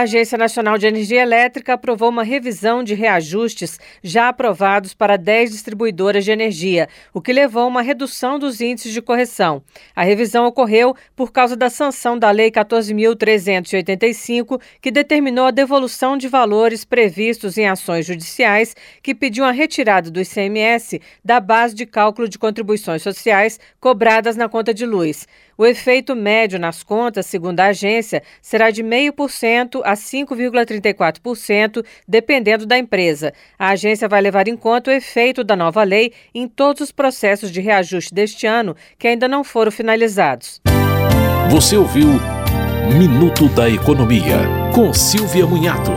A Agência Nacional de Energia Elétrica aprovou uma revisão de reajustes já aprovados para 10 distribuidoras de energia, o que levou a uma redução dos índices de correção. A revisão ocorreu por causa da sanção da Lei 14.385, que determinou a devolução de valores previstos em ações judiciais que pediam a retirada do ICMS da base de cálculo de contribuições sociais cobradas na conta de luz. O efeito médio nas contas, segundo a agência, será de 0,5% a 5,34%, dependendo da empresa. A agência vai levar em conta o efeito da nova lei em todos os processos de reajuste deste ano que ainda não foram finalizados. Você ouviu Minuto da Economia, com Silvia Munhato.